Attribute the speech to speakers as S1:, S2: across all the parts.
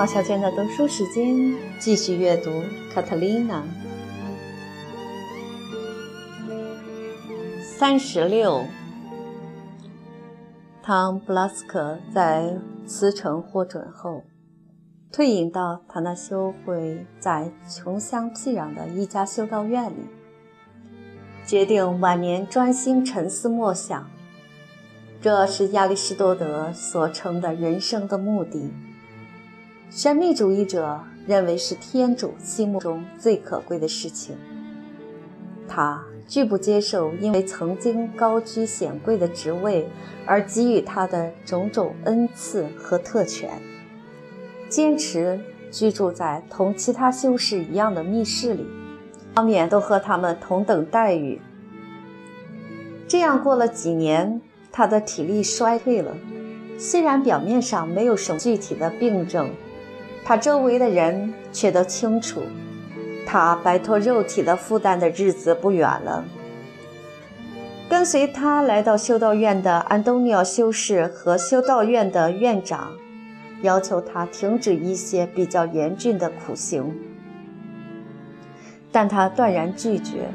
S1: 毛小娟的读书时间，继续阅读《卡特琳娜》三十六。当布拉斯克在辞呈获准后，退隐到塔那修会在穷乡僻壤的一家修道院里，决定晚年专心沉思默想。这是亚里士多德所称的人生的目的。神秘主义者认为是天主心目中最可贵的事情。他拒不接受因为曾经高居显贵的职位而给予他的种种恩赐和特权，坚持居住在同其他修士一样的密室里，方面都和他们同等待遇。这样过了几年，他的体力衰退了，虽然表面上没有什么具体的病症。他周围的人却都清楚，他摆脱肉体的负担的日子不远了。跟随他来到修道院的安东尼奥修士和修道院的院长，要求他停止一些比较严峻的苦行，但他断然拒绝。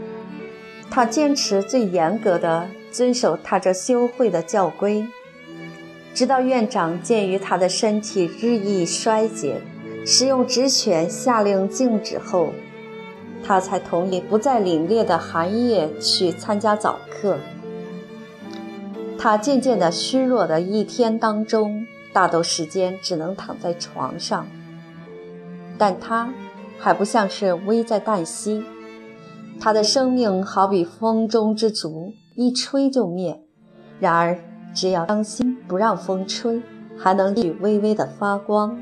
S1: 他坚持最严格的遵守他这修会的教规，直到院长鉴于他的身体日益衰竭。使用职权下令禁止后，他才同意不在凛冽的寒夜去参加早课。他渐渐的虚弱的一天当中，大多时间只能躺在床上。但他还不像是危在旦夕，他的生命好比风中之烛，一吹就灭。然而，只要当心不让风吹，还能继续微微的发光。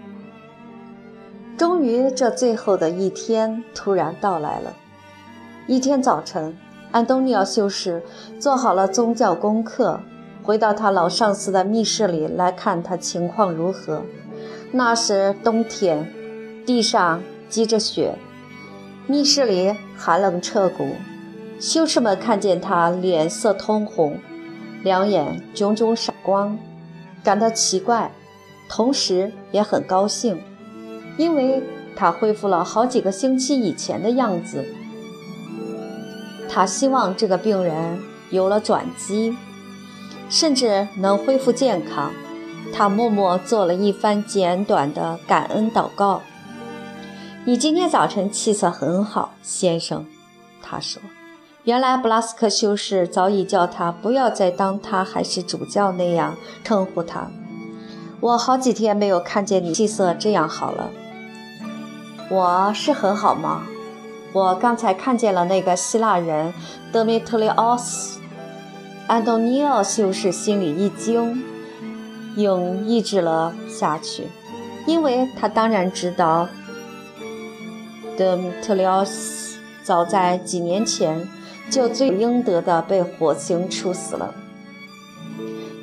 S1: 终于，这最后的一天突然到来了。一天早晨，安东尼奥修士做好了宗教功课，回到他老上司的密室里来看他情况如何。那时冬天，地上积着雪，密室里寒冷彻骨。修士们看见他脸色通红，两眼炯炯闪光，感到奇怪，同时也很高兴。因为他恢复了好几个星期以前的样子，他希望这个病人有了转机，甚至能恢复健康。他默默做了一番简短的感恩祷告。你今天早晨气色很好，先生，他说。原来布拉斯克修士早已叫他不要再当他还是主教那样称呼他。我好几天没有看见你气色这样好了。我是很好吗？我刚才看见了那个希腊人德米特里奥斯。安东尼奥修士心里一惊，又抑制了下去，因为他当然知道德米特里奥斯早在几年前就罪应得的被火刑处死了。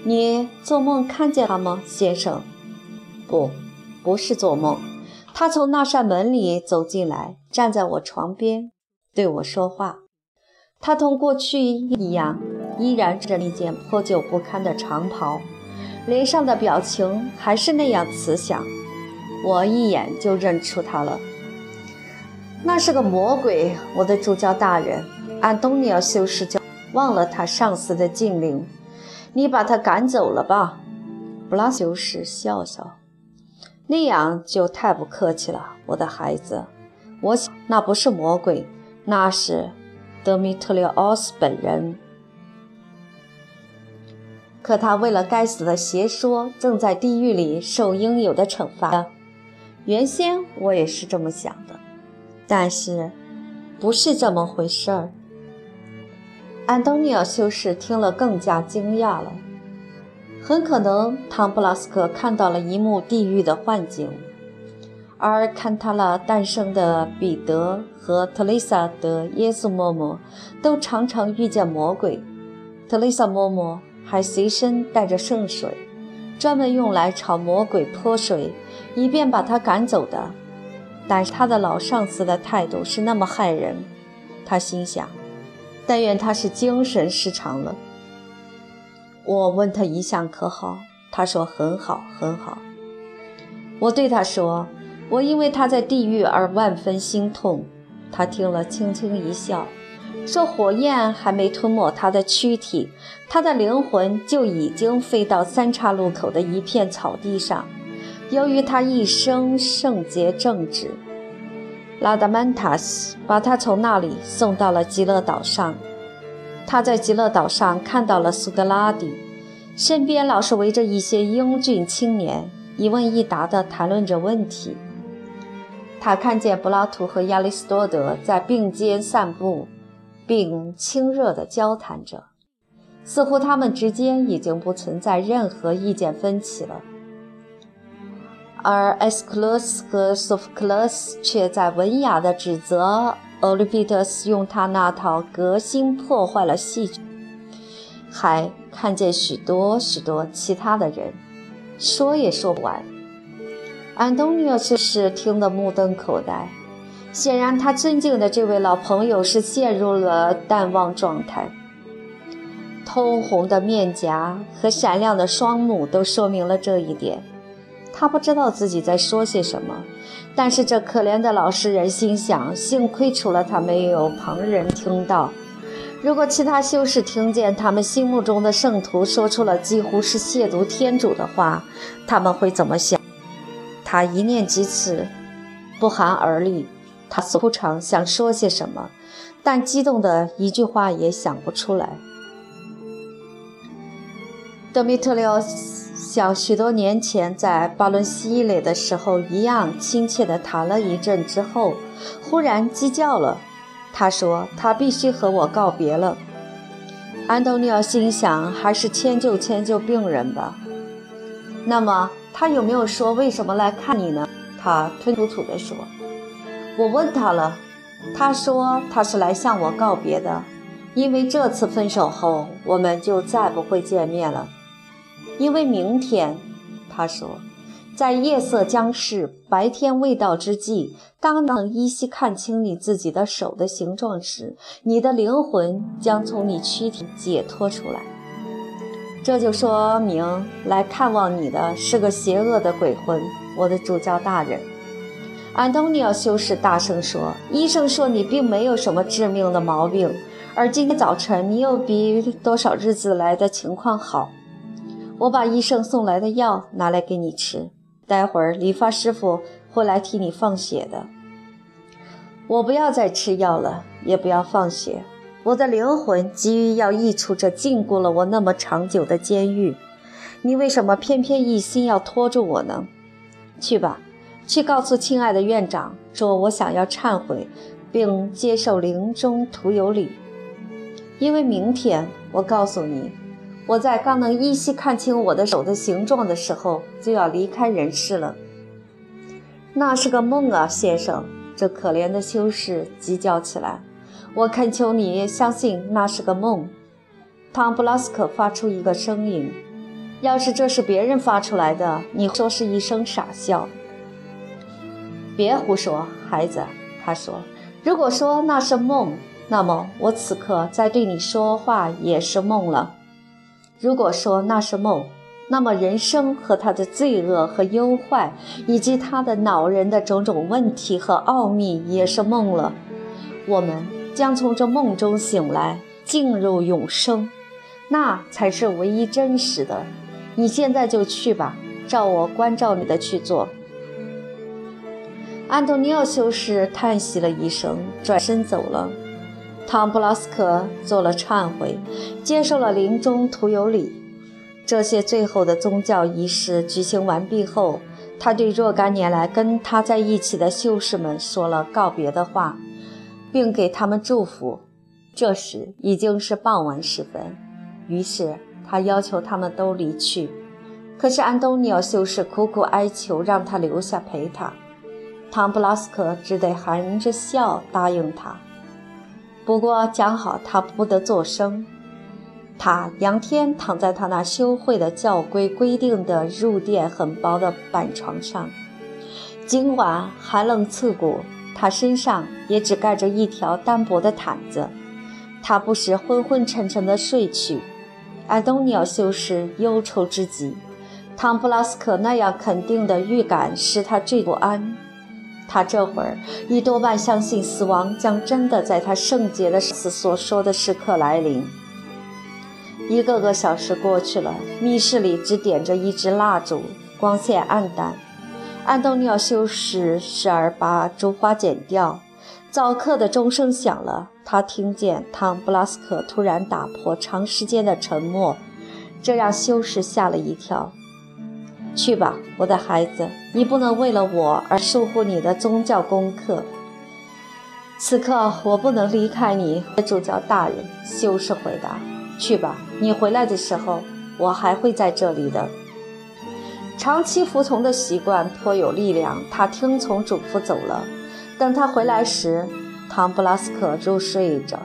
S1: 你做梦看见他吗，先生？不，不是做梦。他从那扇门里走进来，站在我床边，对我说话。他同过去一样，依然着那件破旧不堪的长袍，脸上的表情还是那样慈祥。我一眼就认出他了。那是个魔鬼，我的主教大人，安东尼奥修士教忘了他上司的禁令，你把他赶走了吧。布拉修士笑笑。那样就太不客气了，我的孩子。我想那不是魔鬼，那是德米特里奥斯本人。可他为了该死的邪说，正在地狱里受应有的惩罚。原先我也是这么想的，但是不是这么回事儿。安东尼奥修士听了更加惊讶了。很可能，汤布拉斯克看到了一幕地狱的幻境，而看他了诞生的彼得和特蕾莎的耶稣嬷嬷都常常遇见魔鬼。特蕾莎嬷嬷还随身带着圣水，专门用来朝魔鬼泼水，以便把他赶走的。但是他的老上司的态度是那么害人，他心想：但愿他是精神失常了。我问他一向可好，他说很好很好。我对他说：“我因为他在地狱而万分心痛。他听了，轻轻一笑，说：“火焰还没吞没他的躯体，他的灵魂就已经飞到三岔路口的一片草地上。由于他一生圣洁正直，拉达曼塔斯把他从那里送到了极乐岛上。他在极乐岛上看到了苏格拉底，身边老是围着一些英俊青年，一问一答地谈论着问题。”他看见柏拉图和亚里士多德在并肩散步，并亲热地交谈着，似乎他们之间已经不存在任何意见分歧了。而埃斯克勒斯和索福克勒斯却在文雅地指责欧律庇得斯用他那套革新破坏了戏剧，还看见许多许多其他的人，说也说不完。安东尼奥却是听得目瞪口呆，显然他尊敬的这位老朋友是陷入了淡忘状态。通红的面颊和闪亮的双目都说明了这一点。他不知道自己在说些什么，但是这可怜的老实人心想：幸亏除了他没有旁人听到。如果其他修士听见他们心目中的圣徒说出了几乎是亵渎天主的话，他们会怎么想？他一念及此，不寒而栗。他似乎常想说些什么，但激动的一句话也想不出来。德米特里奥斯像许多年前在巴伦西雷的时候一样，亲切地谈了一阵之后，忽然鸡叫了。他说：“他必须和我告别了。”安东尼奥心想：“还是迁就迁就病人吧。”那么。他有没有说为什么来看你呢？他吞吐吐地说：“我问他了，他说他是来向我告别的，因为这次分手后我们就再不会见面了。因为明天，他说，在夜色将逝、白天未到之际，当能依稀看清你自己的手的形状时，你的灵魂将从你躯体解脱出来。”这就说明来看望你的是个邪恶的鬼魂，我的主教大人。安东尼奥修士大声说：“医生说你并没有什么致命的毛病，而今天早晨你又比多少日子来的情况好。我把医生送来的药拿来给你吃，待会儿理发师傅会来替你放血的。我不要再吃药了，也不要放血。”我的灵魂急于要溢出这禁锢了我那么长久的监狱，你为什么偏偏一心要拖住我呢？去吧，去告诉亲爱的院长，说我想要忏悔，并接受临终徒有礼。因为明天，我告诉你，我在刚能依稀看清我的手的形状的时候，就要离开人世了。那是个梦啊，先生！这可怜的修士急叫起来。我恳求你相信那是个梦。汤布拉斯克发出一个声音：“要是这是别人发出来的，你说是一声傻笑。”别胡说，孩子，他说：“如果说那是梦，那么我此刻在对你说话也是梦了。如果说那是梦，那么人生和他的罪恶和忧患，以及他的恼人的种种问题和奥秘也是梦了。我们。”将从这梦中醒来，进入永生，那才是唯一真实的。你现在就去吧，照我关照你的去做。安东尼奥修士叹息了一声，转身走了。汤布拉斯克做了忏悔，接受了临终徒有礼。这些最后的宗教仪式举行完毕后，他对若干年来跟他在一起的修士们说了告别的话。并给他们祝福。这时已经是傍晚时分，于是他要求他们都离去。可是安东尼奥修士苦苦哀求，让他留下陪他。汤布拉斯克只得含着笑答应他。不过讲好他不得作声。他仰天躺在他那修会的教规规定的入殿很薄的板床上，尽管寒冷刺骨。他身上也只盖着一条单薄的毯子，他不时昏昏沉沉地睡去。安东尼奥修士忧愁之极，汤布拉斯克那样肯定的预感使他最不安。他这会儿已多半相信死亡将真的在他圣洁的死所说的时刻来临。一个个小时过去了，密室里只点着一支蜡烛，光线暗淡。安东尼奥修士时而把烛花剪掉。早课的钟声响了，他听见汤布拉斯克突然打破长时间的沉默，这让修士吓了一跳。去吧，我的孩子，你不能为了我而疏忽你的宗教功课。此刻我不能离开你，主教大人。修士回答：“去吧，你回来的时候，我还会在这里的。”长期服从的习惯颇有力量，他听从嘱咐走了。等他回来时，唐布拉斯克入睡着。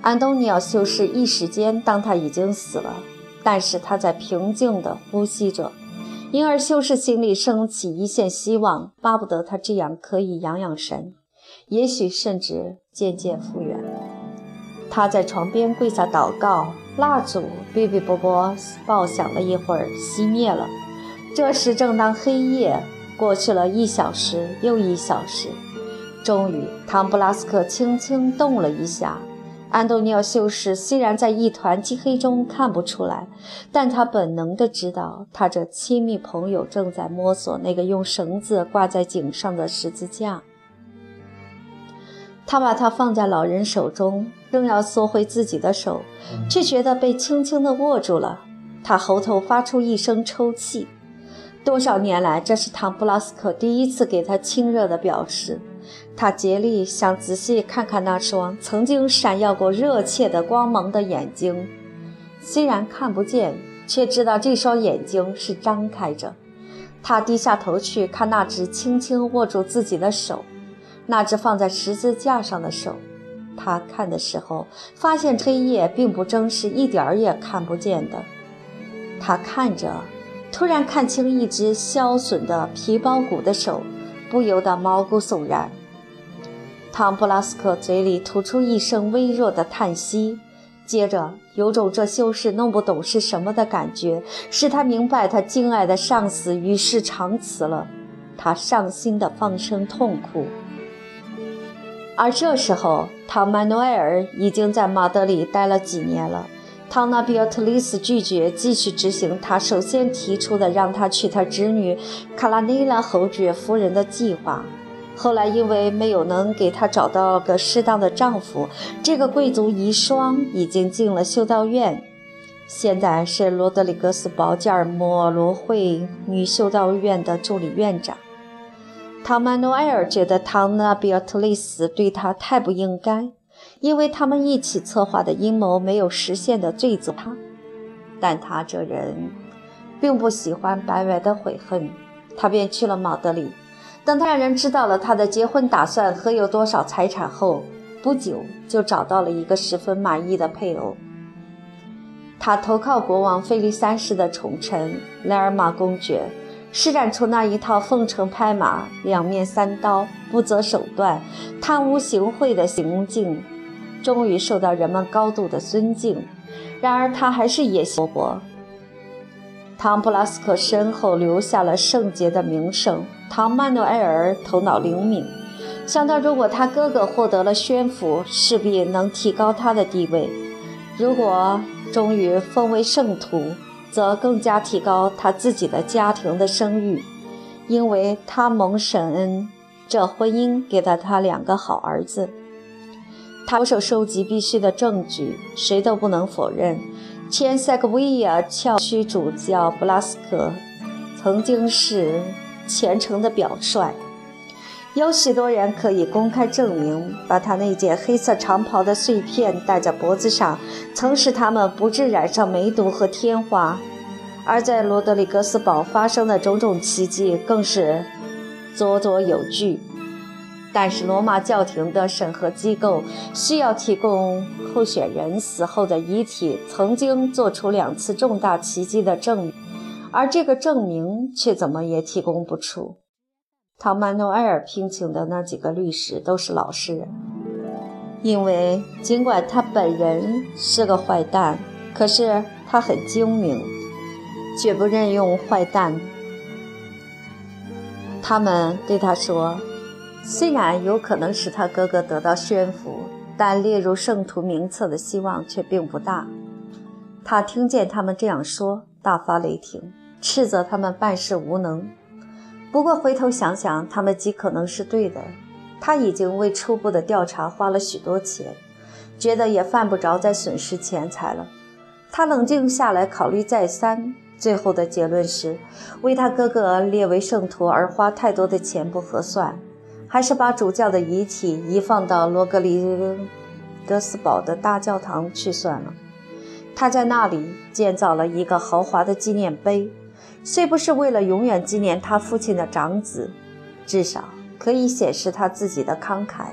S1: 安东尼奥修士一时间当他已经死了。但是他在平静地呼吸着，因而修士心里升起一线希望，巴不得他这样可以养养神，也许甚至渐渐复原。他在床边跪下祷告，蜡烛哔哔啵啵爆响了一会儿，熄灭了。这时正当黑夜，过去了一小时又一小时，终于，唐布拉斯克轻轻动了一下。安东尼奥修士虽然在一团漆黑中看不出来，但他本能地知道，他这亲密朋友正在摸索那个用绳子挂在颈上的十字架。他把它放在老人手中，正要缩回自己的手，却觉得被轻轻地握住了。他喉头发出一声抽泣。多少年来，这是唐布拉斯克第一次给他亲热的表示。他竭力想仔细看看那双曾经闪耀过热切的光芒的眼睛，虽然看不见，却知道这双眼睛是张开着。他低下头去看那只轻轻握住自己的手，那只放在十字架上的手。他看的时候，发现黑夜并不真实，一点儿也看不见的。他看着，突然看清一只削损的皮包骨的手，不由得毛骨悚然。汤布拉斯克嘴里吐出一声微弱的叹息，接着有种这修士弄不懂是什么的感觉，使他明白他敬爱的上司与世长辞了。他伤心地放声痛哭。而这时候，唐曼诺埃尔已经在马德里待了几年了。汤纳比奥特丽斯拒绝继续执行他首先提出的让他娶他侄女卡拉内拉侯爵夫人的计划。后来，因为没有能给她找到个适当的丈夫，这个贵族遗孀已经进了修道院，现在是罗德里格斯保加尔莫罗会女修道院的助理院长。唐曼诺埃尔觉得唐纳比尔特丽斯对他太不应该，因为他们一起策划的阴谋没有实现的罪责他。但他这人并不喜欢白白的悔恨，他便去了马德里。等他让人知道了他的结婚打算和有多少财产后，不久就找到了一个十分满意的配偶。他投靠国王菲利三世的宠臣莱尔玛公爵，施展出那一套奉承拍马、两面三刀、不择手段、贪污行贿的行径，终于受到人们高度的尊敬。然而他还是野心勃勃。唐布拉斯克身后留下了圣洁的名声。唐曼诺埃尔头脑灵敏，想到如果他哥哥获得了宣抚，势必能提高他的地位；如果终于封为圣徒，则更加提高他自己的家庭的声誉，因为他蒙神恩，这婚姻给了他两个好儿子。他着手收集必须的证据，谁都不能否认。前塞戈维亚教区主教布拉斯克曾经是虔诚的表率，有许多人可以公开证明，把他那件黑色长袍的碎片戴在脖子上，曾使他们不致染上梅毒和天花。而在罗德里格斯堡发生的种种奇迹，更是佐佐有据。但是，罗马教廷的审核机构需要提供候选人死后的遗体曾经做出两次重大奇迹的证明，而这个证明却怎么也提供不出。唐曼诺埃尔聘请的那几个律师都是老实人，因为尽管他本人是个坏蛋，可是他很精明，绝不任用坏蛋。他们对他说：“虽然有可能使他哥哥得到宣福，但列入圣徒名册的希望却并不大。”他听见他们这样说，大发雷霆，斥责他们办事无能。不过回头想想，他们极可能是对的。他已经为初步的调查花了许多钱，觉得也犯不着再损失钱财了。他冷静下来，考虑再三。最后的结论是，为他哥哥列为圣徒而花太多的钱不合算，还是把主教的遗体移放到罗格里格斯堡的大教堂去算了。他在那里建造了一个豪华的纪念碑，虽不是为了永远纪念他父亲的长子，至少可以显示他自己的慷慨。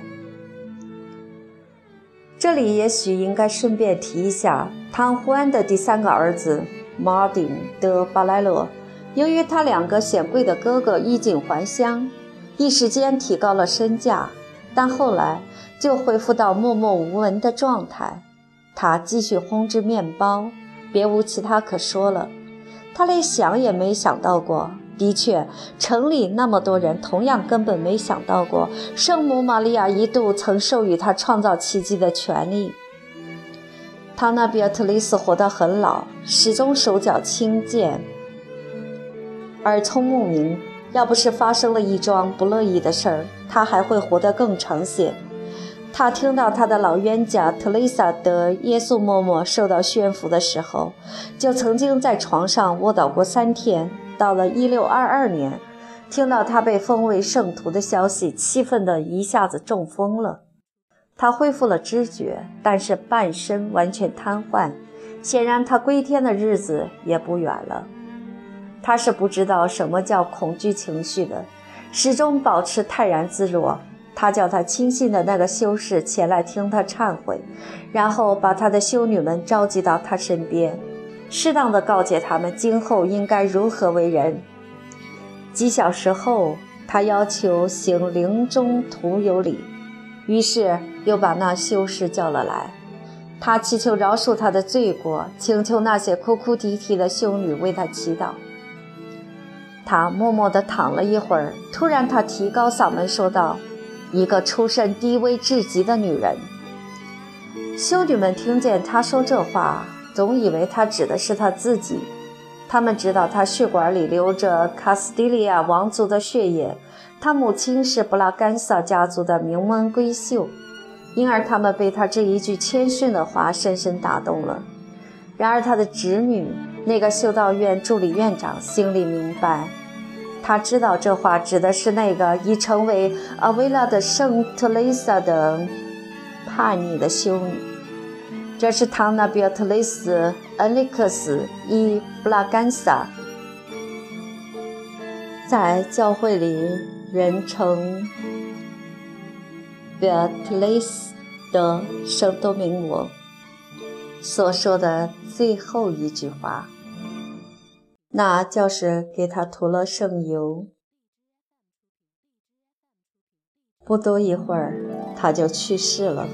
S1: 这里也许应该顺便提一下，汤胡安的第三个儿子。马丁·德巴莱罗，由于他两个显贵的哥哥衣锦还乡，一时间提高了身价，但后来就恢复到默默无闻的状态。他继续烘制面包，别无其他可说了。他连想也没想到过，的确，城里那么多人同样根本没想到过，圣母玛利亚一度曾授予他创造奇迹的权利。他那比尔特雷斯活得很老，始终手脚轻健，耳聪目明。要不是发生了一桩不乐意的事儿，他还会活得更长些。他听到他的老冤家特蕾莎的耶稣嬷嬷受到宣福的时候，就曾经在床上卧倒过三天。到了一六二二年，听到他被封为圣徒的消息，气愤得一下子中风了。他恢复了知觉，但是半身完全瘫痪，显然他归天的日子也不远了。他是不知道什么叫恐惧情绪的，始终保持泰然自若。他叫他亲信的那个修士前来听他忏悔，然后把他的修女们召集到他身边，适当的告诫他们今后应该如何为人。几小时后，他要求行灵中徒有礼。于是又把那修士叫了来，他祈求饶恕他的罪过，请求那些哭哭啼啼的修女为他祈祷。他默默地躺了一会儿，突然他提高嗓门说道：“一个出身低微至极的女人。”修女们听见他说这话，总以为他指的是他自己。他们知道他血管里流着卡斯蒂利亚王族的血液。他母亲是布拉干萨家族的名门闺秀，因而他们被他这一句谦逊的话深深打动了。然而他的侄女，那个修道院助理院长心里明白，他知道这话指的是那个已成为阿维拉的圣特蕾莎的叛逆的修女。这是唐纳比尔特蕾斯恩利克斯伊布拉干萨，在教会里。人称 Beatrice 的圣多明我所说的最后一句话，那教士给他涂了圣油。不多一会儿，他就去世了。